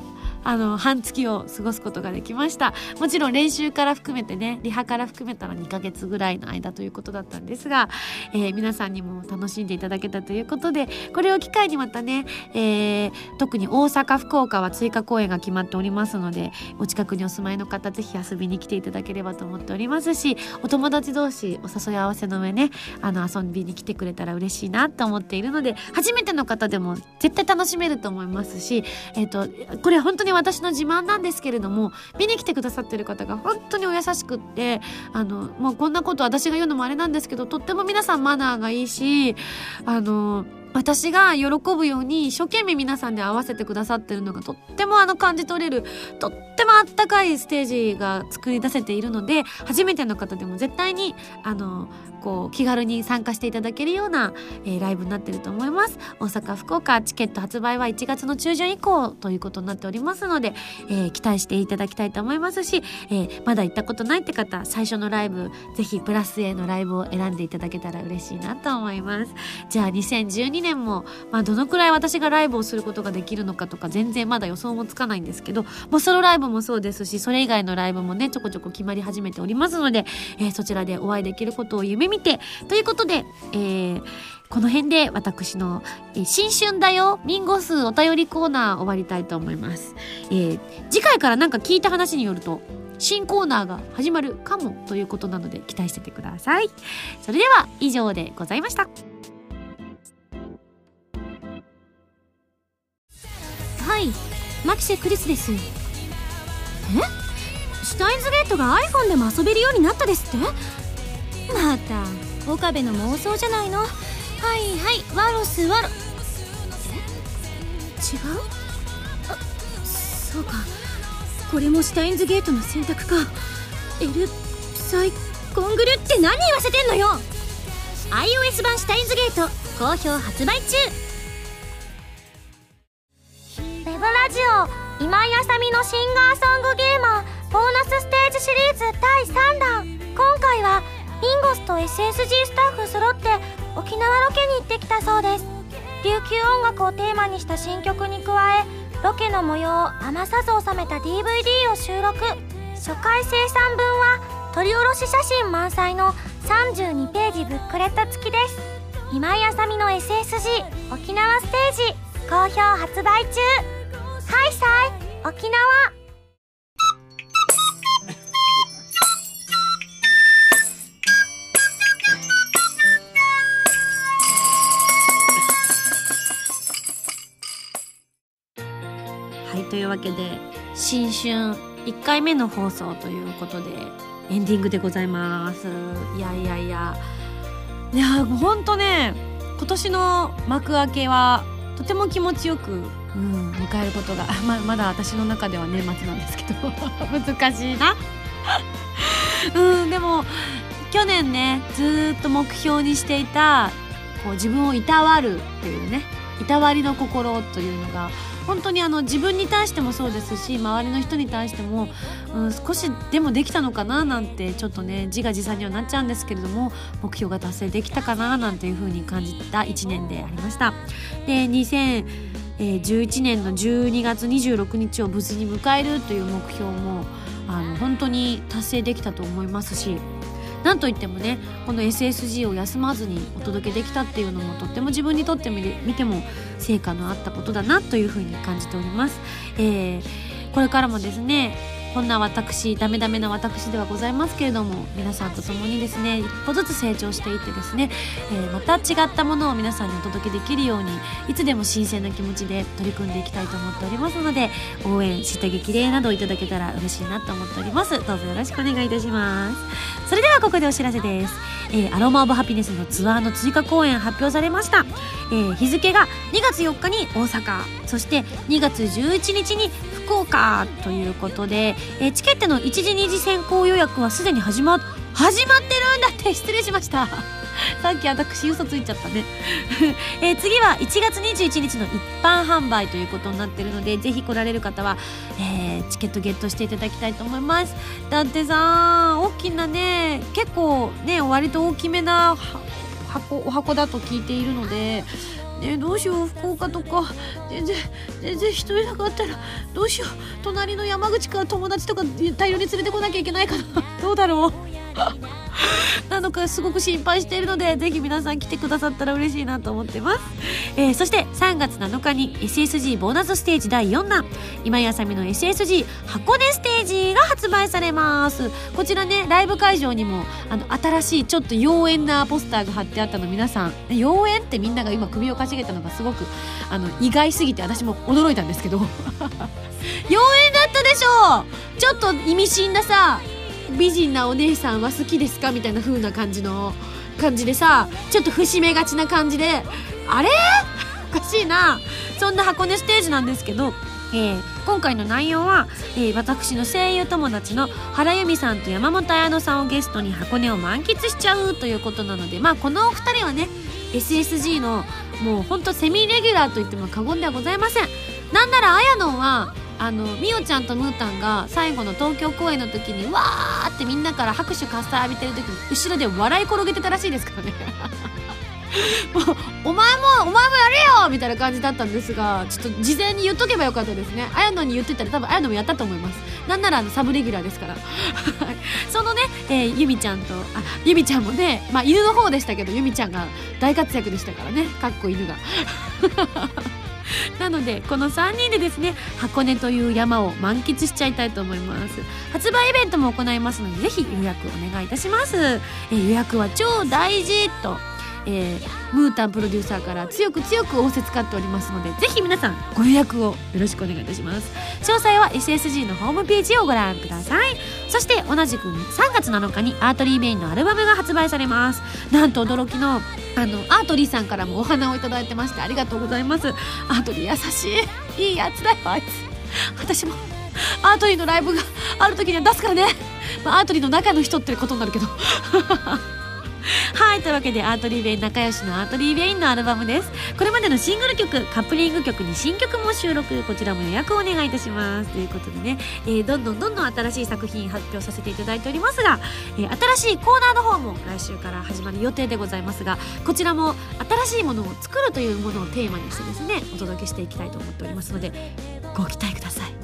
あの、半月を過ごすことができました。もちろん練習から含めてね、リハから含めたら2ヶ月ぐらいの間ということだったんですが、えー、皆さんにも楽しんでいただけたということで、これを機会にまたね、えー、特に大阪、福岡は追加公演が決まっておりますので、お近くにお住まいの方、ぜひ遊びに来ていただければと思っておりますし、お友達同士お誘い合わせの上ね、あの、遊びに来てくれたら嬉しいなと思っているので、初めての方でも絶対楽しめると思いますし、えっ、ー、と、これ本当に私の自慢なんですけれども見に来てくださってる方が本当にお優しくってあのもうこんなこと私が言うのもあれなんですけどとっても皆さんマナーがいいしあの私が喜ぶように一生懸命皆さんで合わせてくださってるのがとってもあの感じ取れるとってもあったかいステージが作り出せているので初めての方でも絶対にあのこう気軽に参加していただけるような、えー、ライブになってると思います。大阪福岡チケット発売は1月の中旬以降ということになっておりますので、えー、期待していただきたいと思いますし、えー、まだ行ったことないって方最初のライブぜひプラス A のライブを選んでいただけたら嬉しいなと思います。じゃあ2012年も、まあ、どのくらい私がライブをすることができるのかとか全然まだ予想もつかないんですけどもうソロライブもそうですしそれ以外のライブもねちょこちょこ決まり始めておりますので、えー、そちらでお会いできることを夢見てということで、えー、この辺で私の、えー、新春だよミンゴスお便りコーナー終わりたいと思います。えー、次回からなんか聞いた話によると、新コーナーが始まるかもということなので期待しててください。それでは以上でございました。はい、マキシェクリスです。え？シュタインズゲートが iPhone でも遊べるようになったですって？また岡部の妄想じゃないの？はいはいワロスワロ。違う？あそうか。これもシュタインズゲートの選択か。エルサイコングルって何言わせてんのよ！iOS 版シュタインズゲート好評発売中。ラジオ今井あさみのシンガーソングゲーマーボーナスステージシリーズ第3弾。今回はミンゴスと SSG スタッフ揃って沖縄ロケに行ってきたそうです。琉球音楽をテーマにした新曲に加えロケの模様を余さず収めた DVD を収録。初回生産分は撮り下ろし写真満載の32ページブックレット付きです。今井あさみの SSG 沖縄ステージ好評発売中。ハイサイ沖縄というわけで新春1回目の放送ということでエンディングでございます。いやいやいや。いやほんとね今年の幕開けはとても気持ちよくうん迎えることが ままだ私の中では年末なんですけど 難しいな うんでも去年ねずっと目標にしていたこう自分をいたわるっていうねいたわりの心というのが本当にあの自分に対してもそうですし周りの人に対しても、うん、少しでもできたのかななんてちょっとね自画自賛にはなっちゃうんですけれども目標が達成できたかななんていうふうに感じた1年でありました。でえー、11年の12月26日を無事に迎えるという目標もあの本当に達成できたと思いますしなんといってもねこの SSG を休まずにお届けできたっていうのもとっても自分にとってみても成果のあったことだなというふうに感じております。えー、これからもですねこんな私ダメダメな私ではございますけれども皆さんと共にですね一歩ずつ成長していってですね、えー、また違ったものを皆さんにお届けできるようにいつでも新鮮な気持ちで取り組んでいきたいと思っておりますので応援下着きれいなどいただけたら嬉しいなと思っております。どうぞよろしくお願いいたします。それではここでお知らせです、えー、アロマオブハピネスのツアーの追加公演発表されました、えー、日付が2月4日に大阪そして2月11日に福岡ということで、えー、チケットの1次2次先行予約はすでに始ま始まってるんだって失礼しました。さっき私嘘ついちゃったね。えー、次は1月21日の一般販売ということになってるのでぜひ来られる方は、えー、チケットゲットしていただきたいと思います。だってさ大きなね結構ね割と大きめな箱お箱だと聞いているのでねどうしよう福岡とか。全然全然人いなかったらどうしよう。隣の山口から友達とか大量に連れてこなきゃいけないかな どうだろう。なのかすごく心配しているのでぜひ皆さん来てくださったら嬉しいなと思ってます、えー、そして3月7日に SSG ボーナスステージ第4弾今井あさみの SSG 箱根ステージが発売されます。こちらねライブ会場にもあの新しいちょっと妖艶なポスターが貼ってあったの皆さん。妖艶ってみんなが今首をかしげたのがすごくあの意外すぎて私も驚いたんですけど。妖艶だったでしょちょっと意味深なさ美人なお姉さんは好きですか？みたいな風な感じの感じでさちょっと節目がちな感じであれ？おかしいな。そんな箱根ステージなんですけど、えー、今回の内容は、えー、私の声優友達の原由美さんと山本彩乃さんをゲストに箱根を満喫しちゃうということなのでまあこのお二人はね SSG のもうほんとセミレギュラーと言っても過言ではございません。なんなら綾乃はあのみおちゃんとムータンが最後の東京公演の時にわーってみんなから拍手喝采浴びてる時に後ろで笑い転げてたらしいですからね。もうお前もお前もやれよみたいな感じだったんですがちょっと事前に言っとけばよかったですね。綾野に言ってたら多分綾野もやったと思います。なんならあのサブレギュラーですから。そのね、えー、ゆみちゃんとあゆみちゃんもねまあ犬の方でしたけどゆみちゃんが大活躍でしたからね。かっこ犬が なのでこの3人でですね箱根という山を満喫しちゃいたいと思います。発売イベントも行いますのでぜひ予約お願いいたします、えー、予約は超大事とえー、ムータンプロデューサーから強く強く仰せ使っておりますのでぜひ皆さんご予約をよろしくお願いいたします。詳細は SSG のホームページをご覧ください。そして同じく3月7日にアートリーメインのアルバムが発売されます。なんと驚きのあのアートリーさんからもお花をいただいてましてありがとうございます。アートリー優しいいいやつだよあいつ。私もアートリーのライブがある時には出すからね、まあ、アートリーの中の人ってことになるけど。はいというわけでアートリーベイン仲良しのアートリーベインのアルバムです。これまでのシングル曲カップリング曲に新曲も収録こちらも予約をお願いいたします。ということでね、えー、どんどんどんどん新しい作品発表させていただいておりますが、えー、新しいコーナーの方も来週から始まる予定でございますがこちらも新しいものを作るというものをテーマにしてですねお届けしていきたいと思っておりますのでご期待ください。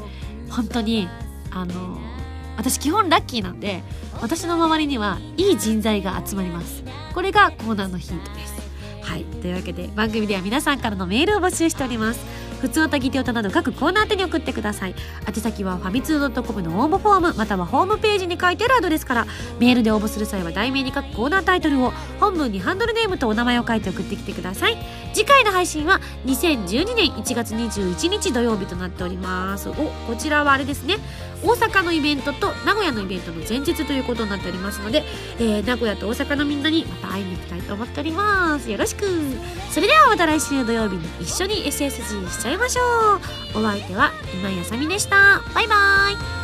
本当にあの私基本ラッキーなんで私の周りにはいい人材が集まります。これがコーナーのヒントです。はい。というわけで番組では皆さんからのメールを募集しております。普通歌ギテオタなど各コーナー宛に送ってください。宛先はファミツー .com の応募フォームまたはホームページに書いてあるアドレスからメールで応募する際は題名に書くコーナータイトルを本文にハンドルネームとお名前を書いて送ってきてください。次回の配信は2012年1月21日土曜日となっております。おこちらはあれですね。大阪のイベントと名古屋のイベントの前日ということになっておりますので、えー、名古屋と大阪のみんなにまた会いに行きたいと思っております。よろしく。それではまた来週土曜日に一緒に SSG しちゃいましょう。お相手は今井あさみでした。バイバーイ。